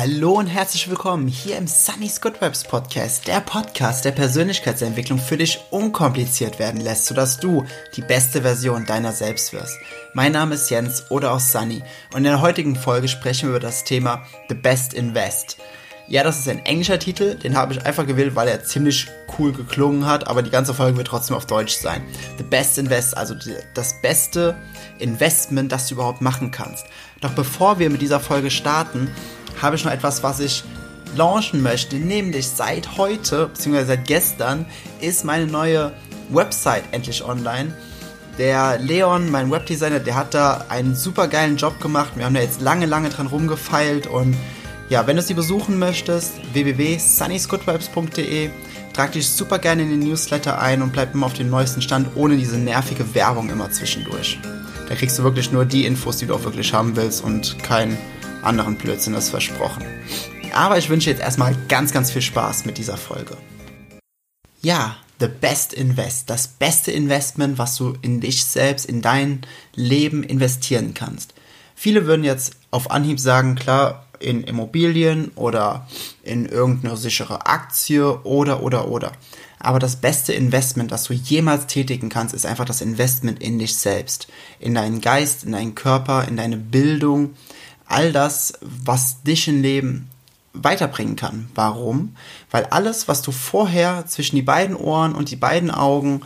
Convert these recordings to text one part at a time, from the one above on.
Hallo und herzlich willkommen hier im Sunny's Good Vibes Podcast, der Podcast, der Persönlichkeitsentwicklung für dich unkompliziert werden lässt, sodass du die beste Version deiner selbst wirst. Mein Name ist Jens oder auch Sunny und in der heutigen Folge sprechen wir über das Thema The Best Invest. Ja, das ist ein englischer Titel, den habe ich einfach gewählt, weil er ziemlich cool geklungen hat, aber die ganze Folge wird trotzdem auf Deutsch sein. The Best Invest, also das beste Investment, das du überhaupt machen kannst. Doch bevor wir mit dieser Folge starten, habe ich noch etwas, was ich launchen möchte. Nämlich seit heute, beziehungsweise seit gestern, ist meine neue Website endlich online. Der Leon, mein Webdesigner, der hat da einen super geilen Job gemacht. Wir haben da jetzt lange, lange dran rumgefeilt und ja, wenn du sie besuchen möchtest, www.sunnysgoodvibes.de, trag dich super gerne in den Newsletter ein und bleib immer auf dem neuesten Stand, ohne diese nervige Werbung immer zwischendurch. Da kriegst du wirklich nur die Infos, die du auch wirklich haben willst und kein anderen Blödsinn ist versprochen. Aber ich wünsche jetzt erstmal ganz, ganz viel Spaß mit dieser Folge. Ja, the best invest, das beste Investment, was du in dich selbst, in dein Leben investieren kannst. Viele würden jetzt auf Anhieb sagen, klar, in Immobilien oder in irgendeine sichere Aktie oder, oder, oder. Aber das beste Investment, das du jemals tätigen kannst, ist einfach das Investment in dich selbst. In deinen Geist, in deinen Körper, in deine Bildung, all das, was dich im Leben weiterbringen kann. Warum? Weil alles, was du vorher zwischen die beiden Ohren und die beiden Augen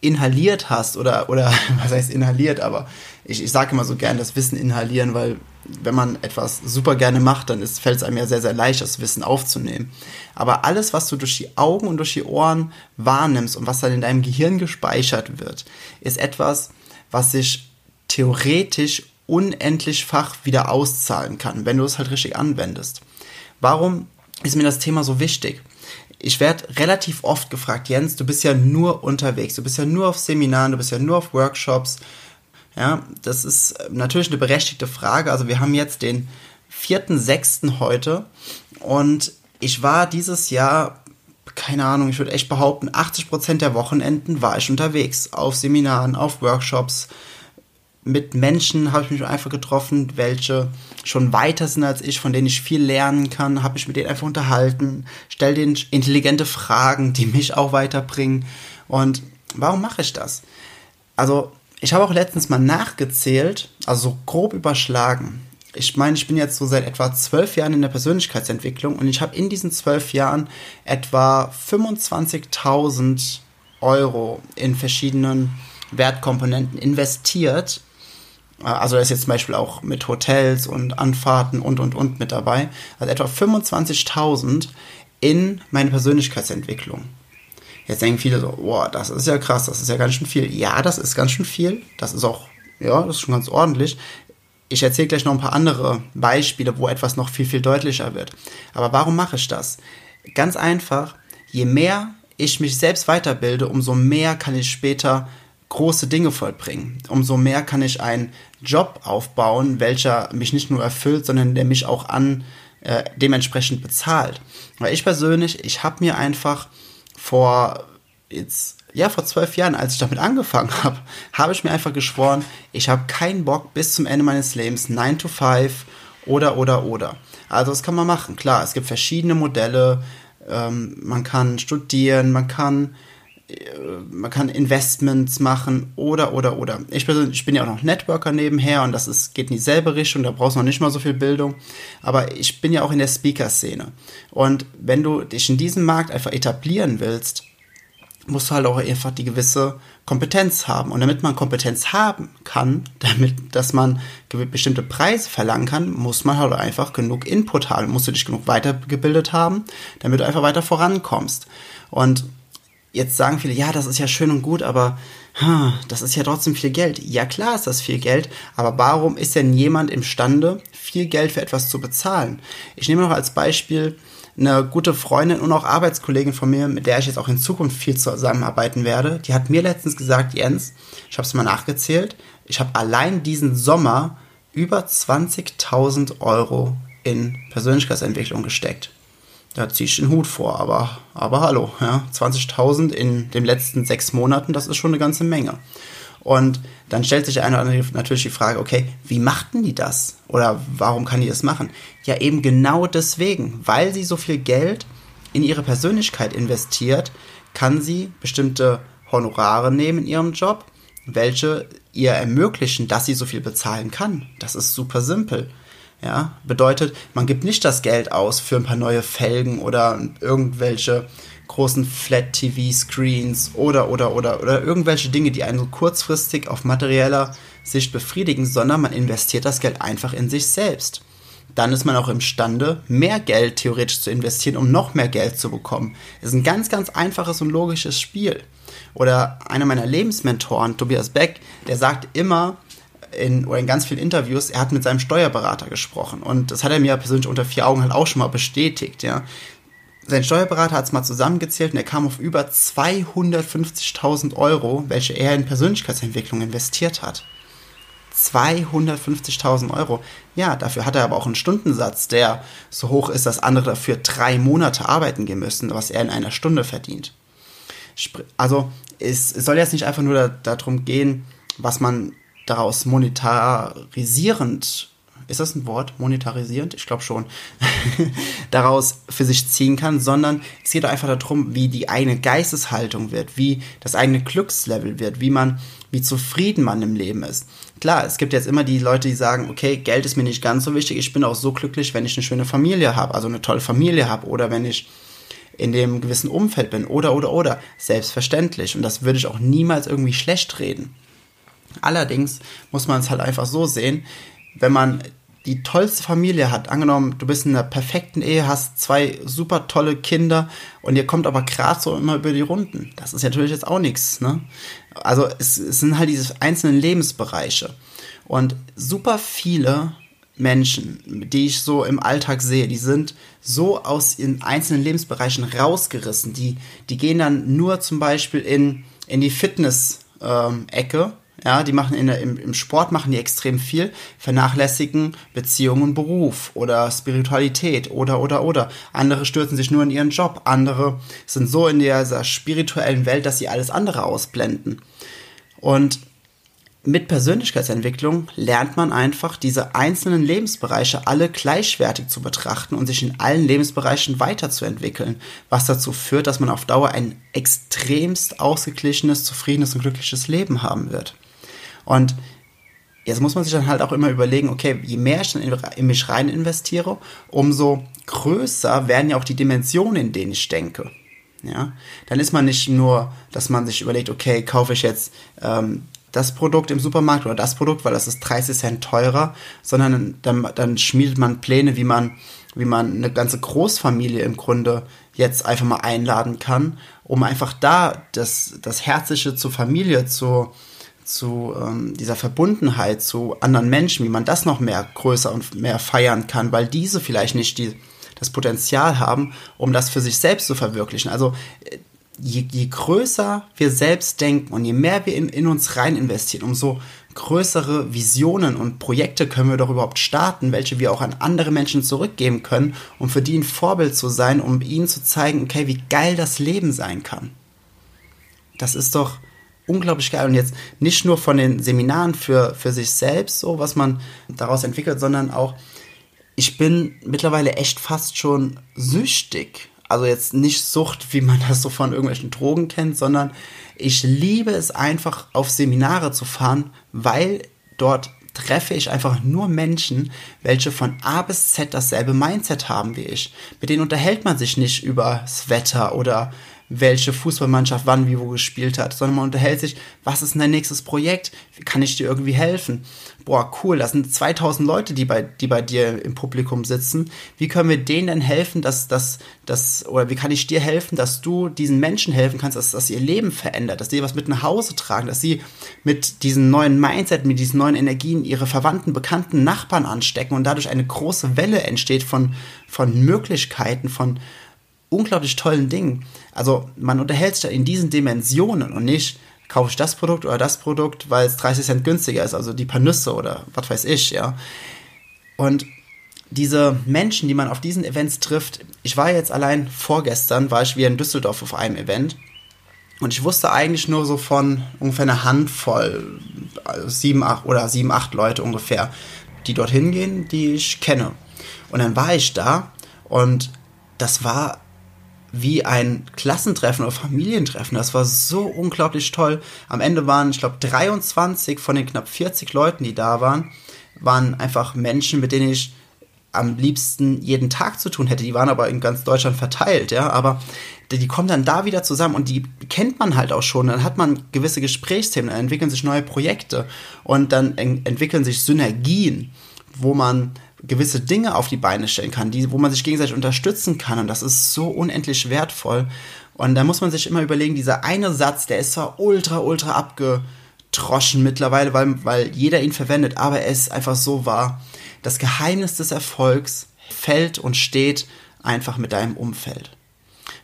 inhaliert hast oder, oder was heißt inhaliert, aber ich, ich sage immer so gern das Wissen inhalieren, weil wenn man etwas super gerne macht, dann fällt es einem ja sehr, sehr leicht, das Wissen aufzunehmen. Aber alles, was du durch die Augen und durch die Ohren wahrnimmst und was dann in deinem Gehirn gespeichert wird, ist etwas, was sich theoretisch unendlichfach wieder auszahlen kann, wenn du es halt richtig anwendest. Warum ist mir das Thema so wichtig? Ich werde relativ oft gefragt, Jens, du bist ja nur unterwegs, du bist ja nur auf Seminaren, du bist ja nur auf Workshops, ja, das ist natürlich eine berechtigte Frage. Also wir haben jetzt den 4.6. heute und ich war dieses Jahr, keine Ahnung, ich würde echt behaupten, 80% der Wochenenden war ich unterwegs. Auf Seminaren, auf Workshops. Mit Menschen habe ich mich einfach getroffen, welche schon weiter sind als ich, von denen ich viel lernen kann, habe ich mit denen einfach unterhalten, stell denen intelligente Fragen, die mich auch weiterbringen. Und warum mache ich das? Also ich habe auch letztens mal nachgezählt, also so grob überschlagen. Ich meine, ich bin jetzt so seit etwa zwölf Jahren in der Persönlichkeitsentwicklung und ich habe in diesen zwölf Jahren etwa 25.000 Euro in verschiedenen Wertkomponenten investiert. Also da ist jetzt zum Beispiel auch mit Hotels und Anfahrten und und und mit dabei. Also etwa 25.000 in meine Persönlichkeitsentwicklung. Jetzt denken viele so, boah, das ist ja krass, das ist ja ganz schön viel. Ja, das ist ganz schön viel. Das ist auch, ja, das ist schon ganz ordentlich. Ich erzähle gleich noch ein paar andere Beispiele, wo etwas noch viel, viel deutlicher wird. Aber warum mache ich das? Ganz einfach, je mehr ich mich selbst weiterbilde, umso mehr kann ich später große Dinge vollbringen. Umso mehr kann ich einen Job aufbauen, welcher mich nicht nur erfüllt, sondern der mich auch an äh, dementsprechend bezahlt. Weil ich persönlich, ich habe mir einfach vor jetzt, ja, vor zwölf Jahren, als ich damit angefangen habe, habe ich mir einfach geschworen, ich habe keinen Bock bis zum Ende meines Lebens 9 to 5 oder, oder, oder. Also das kann man machen. Klar, es gibt verschiedene Modelle. Ähm, man kann studieren, man kann man kann Investments machen oder, oder, oder. Ich, persönlich, ich bin ja auch noch Networker nebenher und das ist, geht in dieselbe Richtung, da brauchst du noch nicht mal so viel Bildung. Aber ich bin ja auch in der Speaker-Szene. Und wenn du dich in diesem Markt einfach etablieren willst, musst du halt auch einfach die gewisse Kompetenz haben. Und damit man Kompetenz haben kann, damit, dass man bestimmte Preise verlangen kann, muss man halt einfach genug Input haben, musst du dich genug weitergebildet haben, damit du einfach weiter vorankommst. Und Jetzt sagen viele, ja, das ist ja schön und gut, aber das ist ja trotzdem viel Geld. Ja, klar ist das viel Geld, aber warum ist denn jemand imstande, viel Geld für etwas zu bezahlen? Ich nehme noch als Beispiel eine gute Freundin und auch Arbeitskollegin von mir, mit der ich jetzt auch in Zukunft viel zusammenarbeiten werde. Die hat mir letztens gesagt, Jens, ich habe es mal nachgezählt, ich habe allein diesen Sommer über 20.000 Euro in Persönlichkeitsentwicklung gesteckt da ziehe ich den Hut vor, aber, aber hallo, ja, 20.000 in den letzten sechs Monaten, das ist schon eine ganze Menge. Und dann stellt sich eine oder andere natürlich die Frage, okay, wie machten die das? Oder warum kann die das machen? Ja, eben genau deswegen, weil sie so viel Geld in ihre Persönlichkeit investiert, kann sie bestimmte Honorare nehmen in ihrem Job, welche ihr ermöglichen, dass sie so viel bezahlen kann. Das ist super simpel. Ja, bedeutet, man gibt nicht das Geld aus für ein paar neue Felgen oder irgendwelche großen Flat-TV-Screens oder, oder, oder, oder irgendwelche Dinge, die einen kurzfristig auf materieller Sicht befriedigen, sondern man investiert das Geld einfach in sich selbst. Dann ist man auch imstande, mehr Geld theoretisch zu investieren, um noch mehr Geld zu bekommen. Es ist ein ganz, ganz einfaches und logisches Spiel. Oder einer meiner Lebensmentoren, Tobias Beck, der sagt immer, in, oder in ganz vielen Interviews, er hat mit seinem Steuerberater gesprochen. Und das hat er mir persönlich unter vier Augen halt auch schon mal bestätigt, ja sein Steuerberater hat es mal zusammengezählt und er kam auf über 250.000 Euro, welche er in Persönlichkeitsentwicklung investiert hat. 250.000 Euro. Ja, dafür hat er aber auch einen Stundensatz, der so hoch ist, dass andere dafür drei Monate arbeiten gehen müssen, was er in einer Stunde verdient. Also es, soll jetzt nicht einfach nur da, darum gehen, was man daraus monetarisierend ist das ein Wort, monetarisierend? Ich glaube schon, daraus für sich ziehen kann, sondern es geht einfach darum, wie die eigene Geisteshaltung wird, wie das eigene Glückslevel wird, wie man, wie zufrieden man im Leben ist. Klar, es gibt jetzt immer die Leute, die sagen, okay, Geld ist mir nicht ganz so wichtig, ich bin auch so glücklich, wenn ich eine schöne Familie habe, also eine tolle Familie habe oder wenn ich in dem gewissen Umfeld bin oder oder oder. Selbstverständlich. Und das würde ich auch niemals irgendwie schlecht reden. Allerdings muss man es halt einfach so sehen, wenn man die tollste Familie hat, angenommen, du bist in einer perfekten Ehe, hast zwei super tolle Kinder und ihr kommt aber gerade so immer über die Runden. Das ist natürlich jetzt auch nichts, ne? Also es, es sind halt diese einzelnen Lebensbereiche. Und super viele Menschen, die ich so im Alltag sehe, die sind so aus ihren einzelnen Lebensbereichen rausgerissen. Die, die gehen dann nur zum Beispiel in, in die Fitness-Ecke ähm, ja, die machen in der, im, im Sport machen die extrem viel, vernachlässigen Beziehungen Beruf oder Spiritualität oder oder oder. Andere stürzen sich nur in ihren Job, andere sind so in dieser spirituellen Welt, dass sie alles andere ausblenden. Und mit Persönlichkeitsentwicklung lernt man einfach, diese einzelnen Lebensbereiche alle gleichwertig zu betrachten und sich in allen Lebensbereichen weiterzuentwickeln, was dazu führt, dass man auf Dauer ein extremst ausgeglichenes, zufriedenes und glückliches Leben haben wird. Und jetzt muss man sich dann halt auch immer überlegen, okay, je mehr ich dann in, mich rein investiere, umso größer werden ja auch die Dimensionen, in denen ich denke. Ja, dann ist man nicht nur, dass man sich überlegt, okay, kaufe ich jetzt ähm, das Produkt im Supermarkt oder das Produkt, weil das ist 30 Cent teurer, sondern dann, dann schmiedet man Pläne, wie man, wie man eine ganze Großfamilie im Grunde jetzt einfach mal einladen kann, um einfach da das, das Herzliche zur Familie zu, zu ähm, dieser Verbundenheit zu anderen Menschen, wie man das noch mehr größer und mehr feiern kann, weil diese vielleicht nicht die, das Potenzial haben, um das für sich selbst zu verwirklichen. Also äh, je, je größer wir selbst denken und je mehr wir in, in uns rein investieren, umso größere Visionen und Projekte können wir doch überhaupt starten, welche wir auch an andere Menschen zurückgeben können, um für die ein Vorbild zu sein, um ihnen zu zeigen, okay, wie geil das Leben sein kann. Das ist doch, unglaublich geil. Und jetzt nicht nur von den Seminaren für, für sich selbst, so was man daraus entwickelt, sondern auch, ich bin mittlerweile echt fast schon süchtig. Also jetzt nicht Sucht, wie man das so von irgendwelchen Drogen kennt, sondern ich liebe es einfach auf Seminare zu fahren, weil dort treffe ich einfach nur Menschen, welche von A bis Z dasselbe Mindset haben wie ich. Mit denen unterhält man sich nicht über das Wetter oder welche Fußballmannschaft wann wie wo gespielt hat, sondern man unterhält sich, was ist dein nächstes Projekt? Wie kann ich dir irgendwie helfen? Boah, cool, das sind 2000 Leute, die bei, die bei dir im Publikum sitzen. Wie können wir denen denn helfen, dass das, dass, oder wie kann ich dir helfen, dass du diesen Menschen helfen kannst, dass, dass ihr Leben verändert, dass sie was mit nach Hause tragen, dass sie mit diesem neuen Mindset, mit diesen neuen Energien ihre Verwandten, Bekannten, Nachbarn anstecken und dadurch eine große Welle entsteht von, von Möglichkeiten, von, unglaublich tollen Dingen. Also man unterhält sich da in diesen Dimensionen und nicht, kaufe ich das Produkt oder das Produkt, weil es 30 Cent günstiger ist, also die paar Nüsse oder was weiß ich, ja. Und diese Menschen, die man auf diesen Events trifft, ich war jetzt allein vorgestern, war ich wieder in Düsseldorf auf einem Event Und ich wusste eigentlich nur so von ungefähr einer Handvoll, also sieben, acht oder sieben, acht Leute ungefähr, die dorthin gehen, die ich kenne. Und dann war ich da und das war wie ein Klassentreffen oder Familientreffen. Das war so unglaublich toll. Am Ende waren, ich glaube, 23 von den knapp 40 Leuten, die da waren, waren einfach Menschen, mit denen ich am liebsten jeden Tag zu tun hätte. Die waren aber in ganz Deutschland verteilt, ja. Aber die kommen dann da wieder zusammen und die kennt man halt auch schon. Dann hat man gewisse Gesprächsthemen, dann entwickeln sich neue Projekte und dann entwickeln sich Synergien, wo man gewisse Dinge auf die Beine stellen kann, die, wo man sich gegenseitig unterstützen kann. Und das ist so unendlich wertvoll. Und da muss man sich immer überlegen, dieser eine Satz, der ist zwar ultra, ultra abgetroschen mittlerweile, weil, weil jeder ihn verwendet, aber er ist einfach so wahr. Das Geheimnis des Erfolgs fällt und steht einfach mit deinem Umfeld.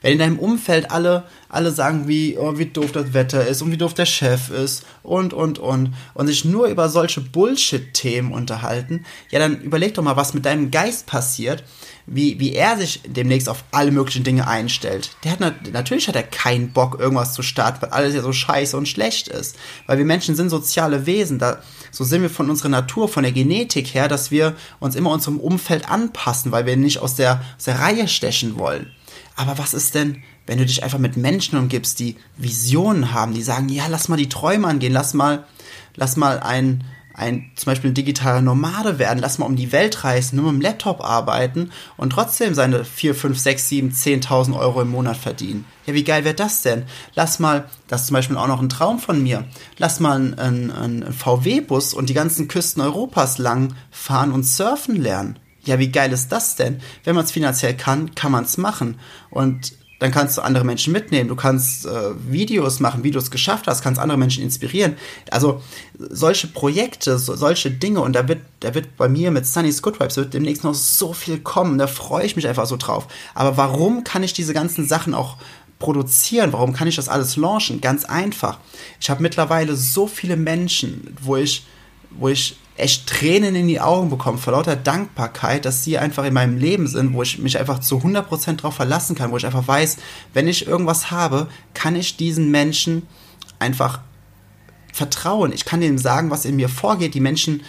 Wenn in deinem Umfeld alle, alle sagen, wie, oh, wie doof das Wetter ist und wie doof der Chef ist und, und, und, und sich nur über solche Bullshit-Themen unterhalten, ja, dann überleg doch mal, was mit deinem Geist passiert, wie, wie er sich demnächst auf alle möglichen Dinge einstellt. Der hat natürlich hat er keinen Bock, irgendwas zu starten, weil alles ja so scheiße und schlecht ist. Weil wir Menschen sind soziale Wesen. Da, so sind wir von unserer Natur, von der Genetik her, dass wir uns immer unserem Umfeld anpassen, weil wir nicht aus der, aus der Reihe stechen wollen. Aber was ist denn, wenn du dich einfach mit Menschen umgibst, die Visionen haben, die sagen, ja, lass mal die Träume angehen, lass mal, lass mal ein, ein zum Beispiel ein digitaler Nomade werden, lass mal um die Welt reisen, nur mit dem Laptop arbeiten und trotzdem seine 4, 5, 6, 7, 10.000 Euro im Monat verdienen. Ja, wie geil wäre das denn? Lass mal, das ist zum Beispiel auch noch ein Traum von mir, lass mal einen, einen VW-Bus und die ganzen Küsten Europas lang fahren und surfen lernen. Ja, wie geil ist das denn? Wenn man es finanziell kann, kann man es machen. Und dann kannst du andere Menschen mitnehmen. Du kannst äh, Videos machen, wie du es geschafft hast, kannst andere Menschen inspirieren. Also solche Projekte, so, solche Dinge und da wird, da wird bei mir mit Sunny's Good Vibes wird demnächst noch so viel kommen. Da freue ich mich einfach so drauf. Aber warum kann ich diese ganzen Sachen auch produzieren? Warum kann ich das alles launchen? Ganz einfach. Ich habe mittlerweile so viele Menschen, wo ich, wo ich echt Tränen in die Augen bekommen vor lauter Dankbarkeit, dass sie einfach in meinem Leben sind, wo ich mich einfach zu 100% drauf verlassen kann, wo ich einfach weiß, wenn ich irgendwas habe, kann ich diesen Menschen einfach vertrauen. Ich kann ihnen sagen, was in mir vorgeht. Die Menschen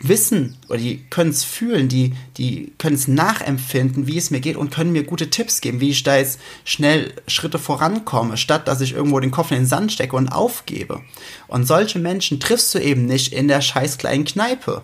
wissen oder die können es fühlen, die, die können es nachempfinden, wie es mir geht und können mir gute Tipps geben, wie ich da jetzt schnell Schritte vorankomme, statt dass ich irgendwo den Kopf in den Sand stecke und aufgebe. Und solche Menschen triffst du eben nicht in der scheiß kleinen Kneipe,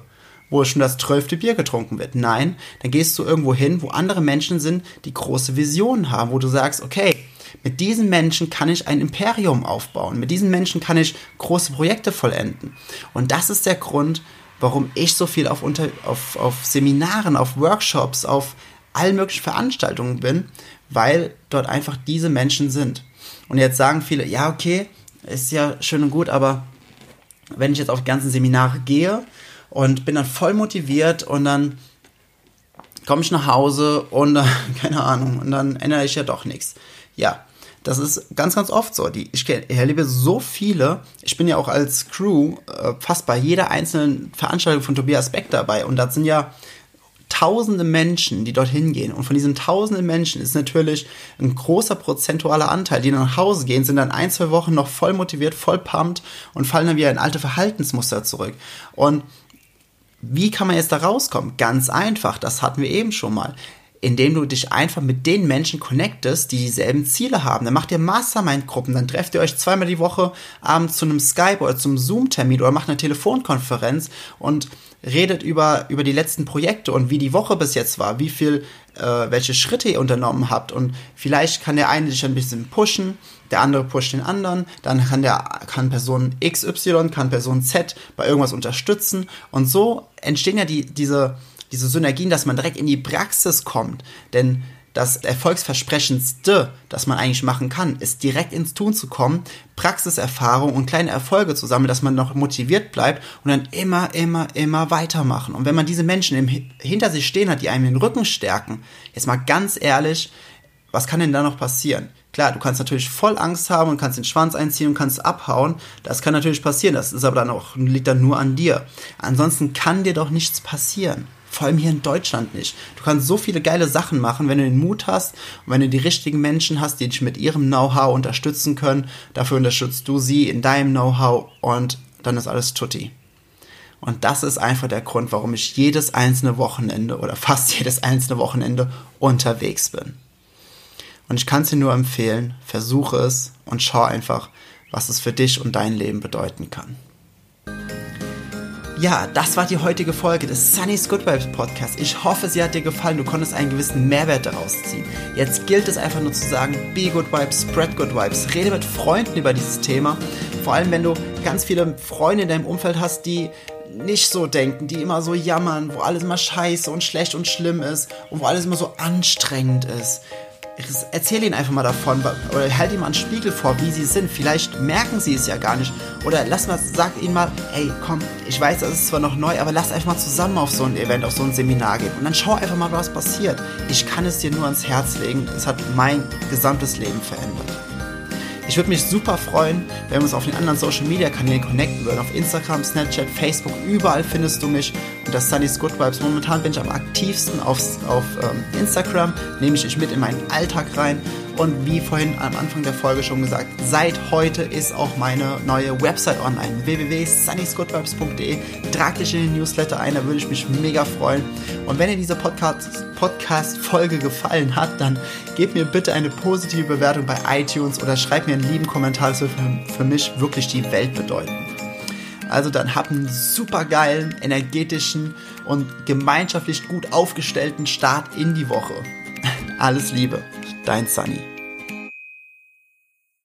wo schon das zwölfte Bier getrunken wird. Nein, dann gehst du irgendwo hin, wo andere Menschen sind, die große Visionen haben, wo du sagst, okay, mit diesen Menschen kann ich ein Imperium aufbauen. Mit diesen Menschen kann ich große Projekte vollenden. Und das ist der Grund, warum ich so viel auf, unter, auf, auf Seminaren, auf Workshops, auf allen möglichen Veranstaltungen bin, weil dort einfach diese Menschen sind. Und jetzt sagen viele, ja, okay, ist ja schön und gut, aber wenn ich jetzt auf die ganzen Seminare gehe und bin dann voll motiviert und dann komme ich nach Hause und äh, keine Ahnung, und dann ändere ich ja doch nichts. Ja, das ist ganz, ganz oft so. Die, ich erlebe so viele. Ich bin ja auch als Crew äh, fast bei jeder einzelnen Veranstaltung von Tobias Beck dabei. Und das sind ja tausende Menschen, die dorthin gehen. Und von diesen tausenden Menschen ist natürlich ein großer prozentualer Anteil, die nach Hause gehen, sind dann ein, zwei Wochen noch voll motiviert, voll pumped und fallen dann wieder in alte Verhaltensmuster zurück. Und wie kann man jetzt da rauskommen? Ganz einfach, das hatten wir eben schon mal indem du dich einfach mit den Menschen connectest, die dieselben Ziele haben. Dann macht ihr Mastermind-Gruppen, dann trefft ihr euch zweimal die Woche abends zu einem Skype oder zum Zoom-Termin oder macht eine Telefonkonferenz und redet über, über die letzten Projekte und wie die Woche bis jetzt war, wie viel, äh, welche Schritte ihr unternommen habt. Und vielleicht kann der eine dich ein bisschen pushen, der andere pusht den anderen, dann kann der, kann Person XY, kann Person Z bei irgendwas unterstützen. Und so entstehen ja die, diese, diese Synergien, dass man direkt in die Praxis kommt. Denn das Erfolgsversprechendste, das man eigentlich machen kann, ist direkt ins Tun zu kommen, Praxiserfahrung und kleine Erfolge zu sammeln, dass man noch motiviert bleibt und dann immer, immer, immer weitermachen. Und wenn man diese Menschen im, hinter sich stehen hat, die einem den Rücken stärken, jetzt mal ganz ehrlich, was kann denn da noch passieren? Klar, du kannst natürlich voll Angst haben und kannst den Schwanz einziehen und kannst abhauen. Das kann natürlich passieren. Das ist aber dann auch, liegt dann nur an dir. Ansonsten kann dir doch nichts passieren Vor allem hier in Deutschland nicht. Du kannst so viele geile Sachen machen, wenn du den Mut hast und wenn du die richtigen Menschen hast, die dich mit ihrem Know-how unterstützen können. Dafür unterstützt du sie in deinem Know-how und dann ist alles tutti. Und das ist einfach der Grund, warum ich jedes einzelne Wochenende oder fast jedes einzelne Wochenende unterwegs bin. Und ich kann es dir nur empfehlen, versuche es und schau einfach, was es für dich und dein Leben bedeuten kann. Ja, das war die heutige Folge des Sunny's Good Vibes Podcast. Ich hoffe, sie hat dir gefallen. Du konntest einen gewissen Mehrwert daraus ziehen. Jetzt gilt es einfach nur zu sagen, be good vibes, spread good vibes. Rede mit Freunden über dieses Thema. Vor allem, wenn du ganz viele Freunde in deinem Umfeld hast, die nicht so denken, die immer so jammern, wo alles immer scheiße und schlecht und schlimm ist und wo alles immer so anstrengend ist. Erzähl ihnen einfach mal davon oder halt ihnen mal einen Spiegel vor, wie sie sind. Vielleicht merken sie es ja gar nicht. Oder lass mal, sag ihnen mal, ey, komm, ich weiß, das ist zwar noch neu, aber lass einfach mal zusammen auf so ein Event, auf so ein Seminar gehen. Und dann schau einfach mal, was passiert. Ich kann es dir nur ans Herz legen. Es hat mein gesamtes Leben verändert. Ich würde mich super freuen, wenn wir uns auf den anderen Social Media Kanälen connecten würden. Auf Instagram, Snapchat, Facebook, überall findest du mich unter Sunny's Good Vibes. Momentan bin ich am aktivsten auf, auf ähm, Instagram, nehme ich dich mit in meinen Alltag rein und wie vorhin am Anfang der Folge schon gesagt, seit heute ist auch meine neue Website online, www.sunnysgoodvibes.de. Trag dich in den Newsletter ein, da würde ich mich mega freuen. Und wenn dir diese Podcast-Folge Podcast gefallen hat, dann gib mir bitte eine positive Bewertung bei iTunes oder schreib mir einen lieben Kommentar, das für, für mich wirklich die Welt bedeuten. Also dann hab einen super geilen, energetischen und gemeinschaftlich gut aufgestellten Start in die Woche. Alles Liebe. Dein Sunny.